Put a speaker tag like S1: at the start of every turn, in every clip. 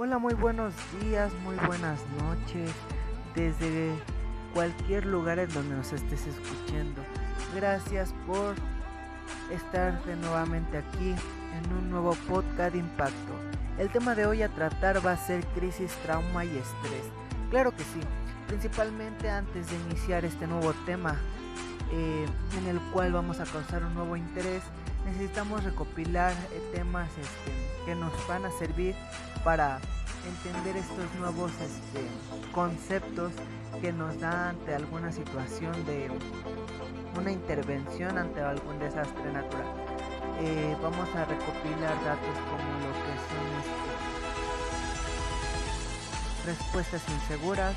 S1: Hola, muy buenos días, muy buenas noches, desde cualquier lugar en donde nos estés escuchando. Gracias por estar de nuevamente aquí en un nuevo podcast impacto. El tema de hoy a tratar va a ser crisis, trauma y estrés. Claro que sí, principalmente antes de iniciar este nuevo tema eh, en el cual vamos a causar un nuevo interés, necesitamos recopilar eh, temas este, que nos van a servir para entender estos nuevos este, conceptos que nos da ante alguna situación de una intervención ante algún desastre natural. Eh, vamos a recopilar datos como lo que son este, respuestas inseguras,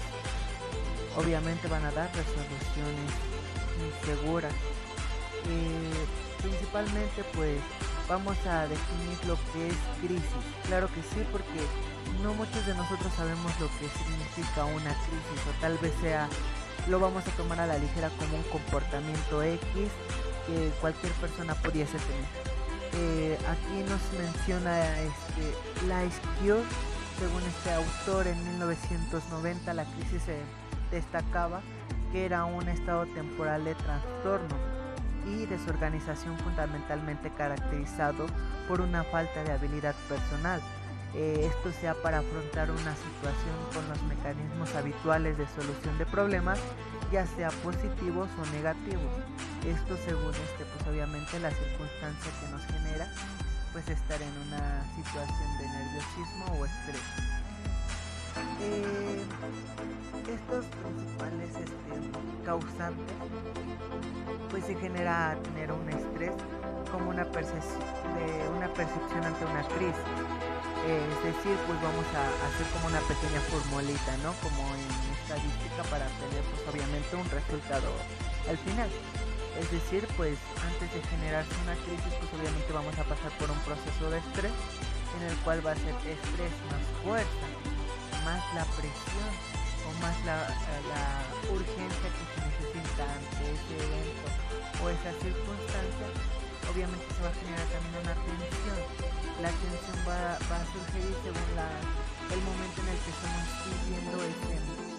S1: obviamente van a dar resoluciones inseguras. Eh, principalmente pues vamos a definir lo que es crisis. Claro que sí, porque no muchos de nosotros sabemos lo que significa una crisis o tal vez sea lo vamos a tomar a la ligera como un comportamiento X que cualquier persona pudiese tener. Eh, aquí nos menciona este, la Cure, según este autor en 1990 la crisis se destacaba que era un estado temporal de trastorno y desorganización fundamentalmente caracterizado por una falta de habilidad personal. Eh, esto sea para afrontar una situación con los mecanismos habituales de solución de problemas, ya sea positivos o negativos. Esto según este, pues obviamente la circunstancia que nos genera, pues estar en una situación de nerviosismo o estrés. Eh, estos principales este, causantes pues genera tener un estrés como una percepción, de una percepción ante una crisis. Es decir, pues vamos a hacer como una pequeña formulita, ¿no? Como en estadística para tener pues obviamente un resultado al final. Es decir, pues antes de generarse una crisis, pues obviamente vamos a pasar por un proceso de estrés en el cual va a ser estrés más fuerza, más la presión o más la, la urgencia que se necesita ante ese evento o esa circunstancia, obviamente se va a generar también una tensión. La tensión va, a surgir según el momento en el que estamos viviendo ese,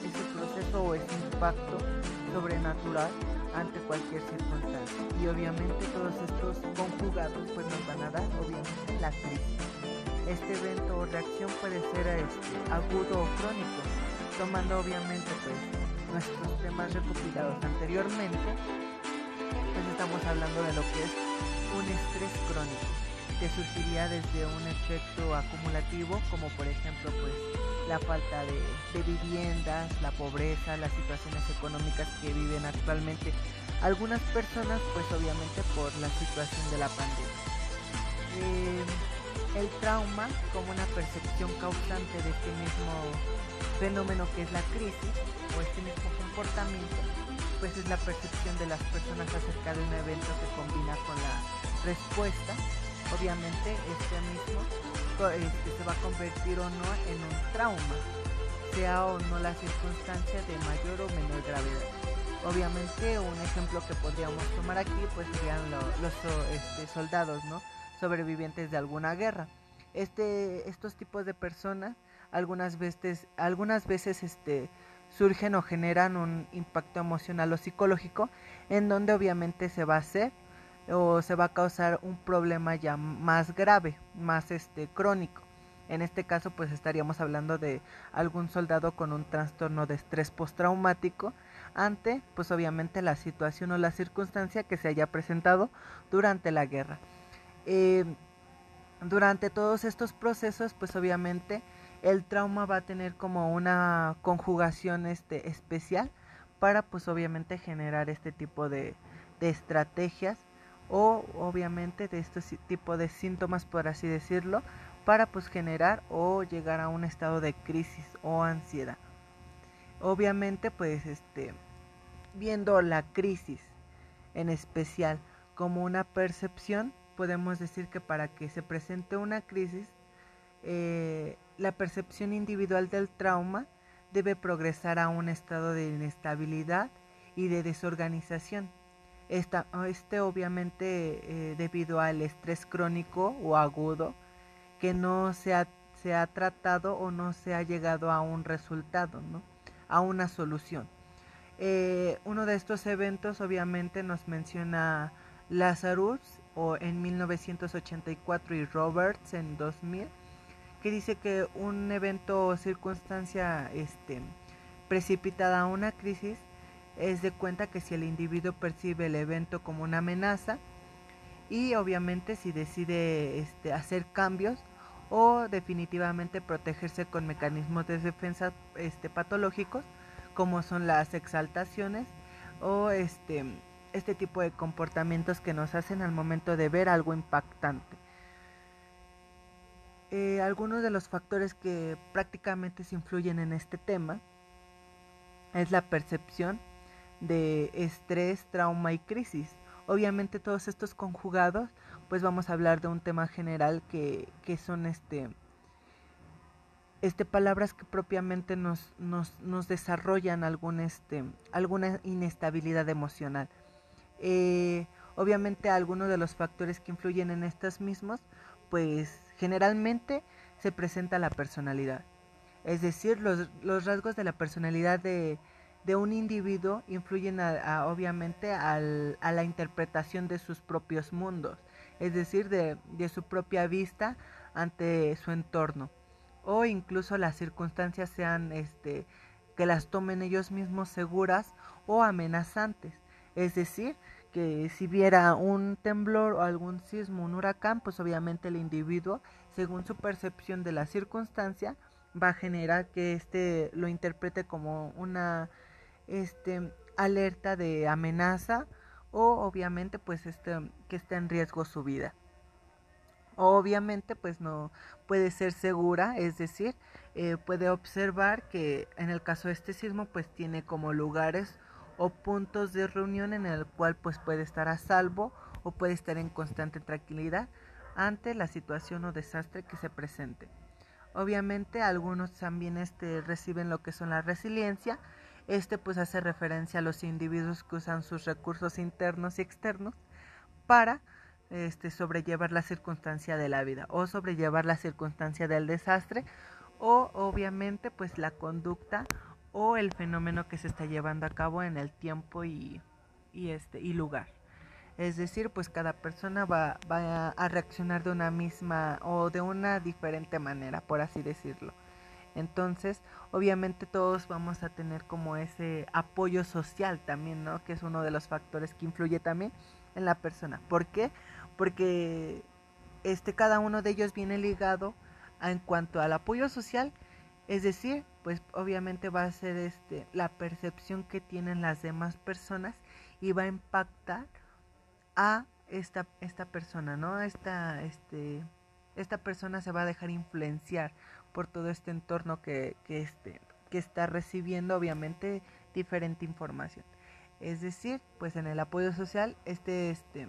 S1: ese proceso o ese impacto sobrenatural ante cualquier circunstancia. Y obviamente todos estos conjugados pues nos van a dar obviamente la crisis. Este evento o reacción puede ser este, agudo o crónico, tomando obviamente pues nuestros temas recopilados anteriormente, pues estamos hablando de lo que es un estrés crónico, que surgiría desde un efecto acumulativo, como por ejemplo pues la falta de, de viviendas, la pobreza, las situaciones económicas que viven actualmente algunas personas, pues obviamente por la situación de la pandemia. Eh, el trauma como una percepción causante de este mismo fenómeno que es la crisis o este mismo comportamiento, pues es la percepción de las personas acerca de un evento que combina con la respuesta. Obviamente este mismo este, se va a convertir o no en un trauma, sea o no la circunstancia de mayor o menor gravedad. Obviamente un ejemplo que podríamos tomar aquí pues serían los, este, soldados, ¿no? Sobrevivientes de alguna guerra. Este, estos tipos de personas algunas veces, algunas veces este, surgen o generan un impacto emocional o psicológico en donde obviamente se va a hacer o se va a causar un problema ya más grave, más este crónico. En este caso pues estaríamos hablando de algún soldado con un trastorno de estrés postraumático ante pues obviamente la situación o la circunstancia que se haya presentado durante la guerra. Eh, durante todos estos procesos, pues obviamente el trauma va a tener como una conjugación este, especial para pues obviamente generar este tipo de, estrategias o obviamente de este tipo de síntomas por así decirlo para pues generar o llegar a un estado de crisis o ansiedad. Obviamente pues este viendo la crisis en especial como una percepción podemos decir que para que se presente una crisis, eh, la percepción individual del trauma debe progresar a un estado de inestabilidad y de desorganización. Esta, este obviamente eh, debido al estrés crónico o agudo que no se, se ha tratado o no se ha llegado a un resultado, ¿no? a una solución. Eh, uno de estos eventos obviamente nos menciona Lazarus o en 1984 y Roberts en 2000 que dice que un evento o circunstancia este, precipitada a una crisis es de cuenta que si el individuo percibe el evento como una amenaza y obviamente si decide este, hacer cambios o definitivamente protegerse con mecanismos de defensa este, patológicos como son las exaltaciones o este, este tipo de comportamientos que nos hacen al momento de ver algo impactante. Eh, algunos de los factores que prácticamente se influyen en este tema es la percepción de estrés, trauma y crisis. Obviamente todos estos conjugados, pues vamos a hablar de un tema general que, que son este, este, palabras que propiamente nos, nos, nos desarrollan algún, este, alguna inestabilidad emocional. Eh, obviamente algunos de los factores que influyen en estos mismos, pues generalmente se presenta la personalidad. Es decir, los, los rasgos de la personalidad de, de un individuo influyen obviamente al, a la interpretación de sus propios mundos, es decir, de, de su propia vista ante su entorno o incluso las circunstancias sean este que las tomen ellos mismos seguras o amenazantes. Es decir, que si viera un temblor o algún sismo, un huracán, pues obviamente el individuo, según su percepción de la circunstancia, va a generar que éste lo interprete como una este, alerta de amenaza o obviamente pues este, que está en riesgo su vida. Obviamente pues no puede ser segura, es decir, eh, puede observar que en el caso de este sismo pues tiene como lugares o puntos de reunión en el cual pues puede estar a salvo o puede estar en constante tranquilidad ante la situación o desastre que se presente. Obviamente algunos también este, reciben lo que son la resiliencia. Este pues hace referencia a los individuos que usan sus recursos internos y externos para este, sobrellevar la circunstancia de la vida o sobrellevar la circunstancia del desastre o obviamente pues la conducta o el fenómeno que se está llevando a cabo en el tiempo y, y este y lugar. Es decir, pues cada persona va, va a reaccionar de una misma o de una diferente manera, por así decirlo. Entonces, obviamente todos vamos a tener como ese apoyo social también, ¿no? Que es uno de los factores que influye también en la persona. ¿Por qué? porque este cada uno de ellos viene ligado en cuanto al apoyo social, es decir, pues obviamente va a ser este la percepción que tienen las demás personas y va a impactar a esta esta persona, ¿no? Esta este esta persona se va a dejar influenciar por todo este entorno que, que, este, que está recibiendo obviamente diferente información. Es decir, pues en el apoyo social, este, este,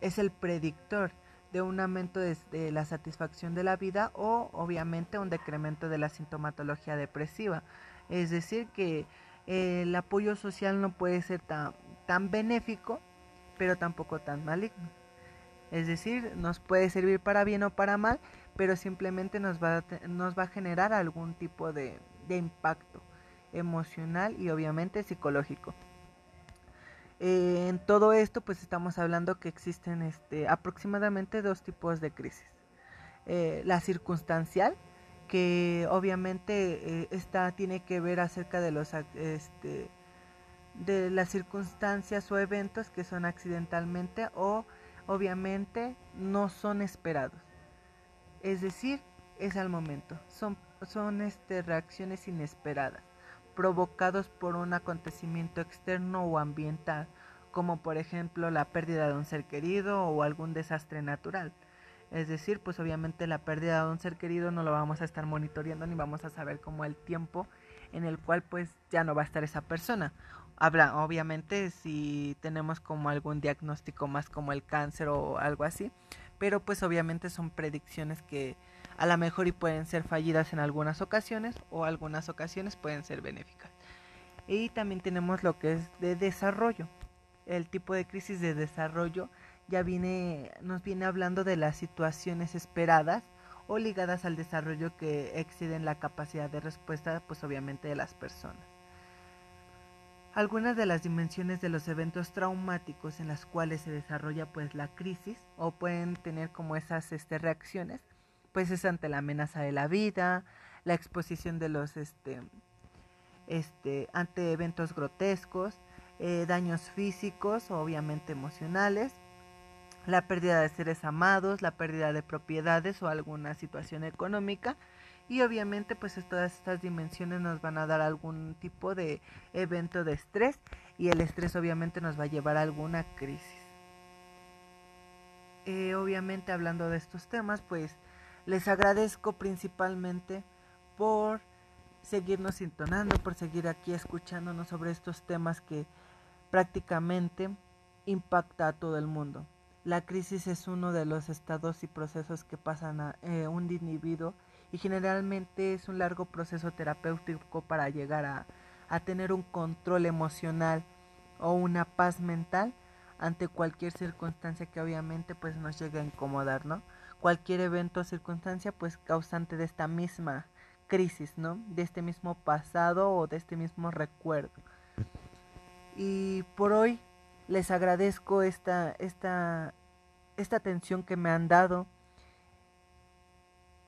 S1: es el predictor de un aumento de, la satisfacción de la vida o obviamente un decremento de la sintomatología depresiva. Es decir, que eh, el apoyo social no puede ser tan, tan benéfico, pero tampoco tan maligno. Es decir, nos puede servir para bien o para mal, pero simplemente nos va a, nos va a generar algún tipo de impacto emocional y obviamente psicológico. Eh, en todo esto, pues estamos hablando que existen este, aproximadamente dos tipos de crisis. Eh, la circunstancial, que obviamente eh, esta tiene que ver acerca de los este, de las circunstancias o eventos que son accidentalmente o obviamente no son esperados. Es decir, es al momento, son, son este, reacciones inesperadas provocados por un acontecimiento externo o ambiental, como por ejemplo la pérdida de un ser querido o algún desastre natural. Es decir, pues obviamente la pérdida de un ser querido no lo vamos a estar monitoreando ni vamos a saber cómo el tiempo en el cual pues ya no va a estar esa persona. Habla, obviamente si tenemos como algún diagnóstico más como el cáncer o algo así, pero pues obviamente son predicciones que a lo mejor y pueden ser fallidas en algunas ocasiones o algunas ocasiones pueden ser benéficas. Y también tenemos lo que es de desarrollo. El tipo de crisis de desarrollo ya viene, nos viene hablando de las situaciones esperadas o ligadas al desarrollo que exceden la capacidad de respuesta, pues obviamente de las personas. Algunas de las dimensiones de los eventos traumáticos en las cuales se desarrolla pues la crisis o pueden tener como esas este, reacciones, pues es ante la amenaza de la vida, la exposición de los este, este, ante eventos grotescos, eh, daños físicos, obviamente emocionales, la pérdida de seres amados, la pérdida de propiedades o alguna situación económica. Y obviamente pues todas estas dimensiones nos van a dar algún tipo de evento de estrés y el estrés obviamente nos va a llevar a alguna crisis. Eh, obviamente hablando de estos temas pues les agradezco principalmente por seguirnos sintonando, por seguir aquí escuchándonos sobre estos temas que prácticamente impacta a todo el mundo. La crisis es uno de los estados y procesos que pasan a eh, un individuo y generalmente es un largo proceso terapéutico para llegar a, a tener un control emocional o una paz mental ante cualquier circunstancia que obviamente pues nos llegue a incomodar, ¿no? Cualquier evento o circunstancia pues causante de esta misma crisis, ¿no? De este mismo pasado o de este mismo recuerdo. Y por hoy les agradezco esta, esta, esta atención que me han dado.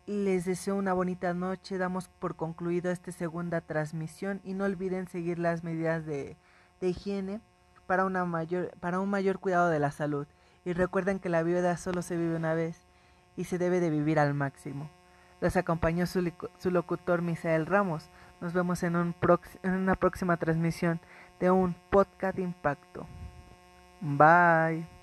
S1: Les deseo una bonita noche. Damos por concluido esta segunda transmisión y no olviden seguir las medidas de, higiene para, una mayor, para un mayor cuidado de la salud. Y recuerden que la vida solo se vive una vez y se debe de vivir al máximo. Los acompañó su, locutor Misael Ramos. Nos vemos en una próxima transmisión de un podcast impacto. Bye.